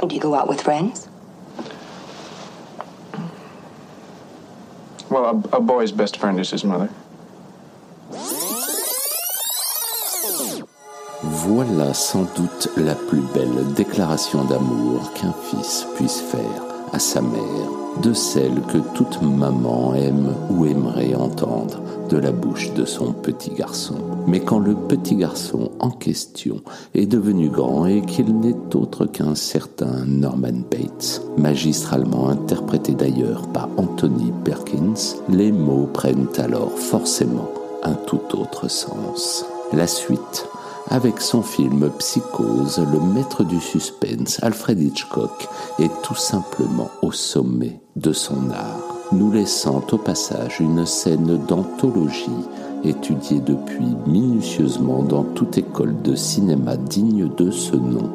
Do you go out with friends? Well, a, a boy's best friend is his mother. Voilà sans doute la plus belle déclaration d'amour qu'un fils puisse faire à sa mère, de celle que toute maman aime ou aimerait entendre de la bouche de son petit garçon. Mais quand le petit garçon en question est devenu grand et qu'il n'est autre qu'un certain Norman Bates, magistralement interprété d'ailleurs par Anthony Perkins, les mots prennent alors forcément un tout autre sens. La suite avec son film Psychose, le maître du suspense, Alfred Hitchcock, est tout simplement au sommet de son art, nous laissant au passage une scène d'anthologie étudiée depuis minutieusement dans toute école de cinéma digne de ce nom,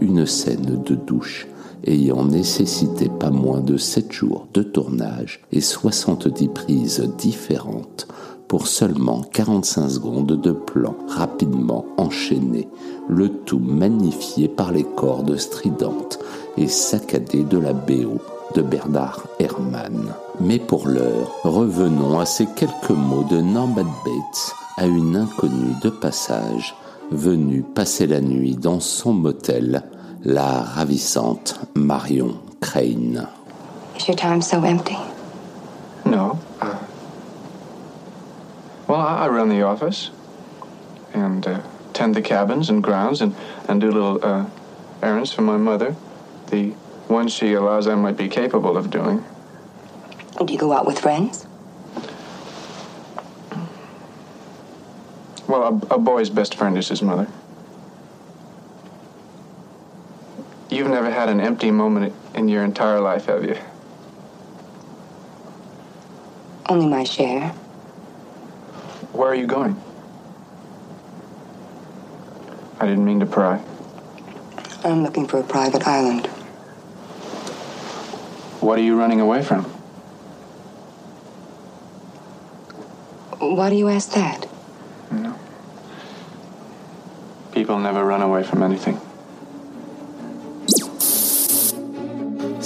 une scène de douche ayant nécessité pas moins de 7 jours de tournage et 70 prises différentes pour seulement 45 secondes de plan rapidement enchaîné, le tout magnifié par les cordes stridentes et saccadées de la BO de Bernard Herrmann. Mais pour l'heure, revenons à ces quelques mots de Norman Bates à une inconnue de passage venue passer la nuit dans son motel, la ravissante Marion Crane. Is your time so empty? No. Uh, well, I, I run the office and uh, tend the cabins and grounds and, and do little uh, errands for my mother. The ones she allows I might be capable of doing. Do you go out with friends? Well, a, a boy's best friend is his mother. You've never had an empty moment in your entire life, have you? Only my share. Where are you going? I didn't mean to pry. I'm looking for a private island. What are you running away from? Why do you ask that? No. People never run away from anything.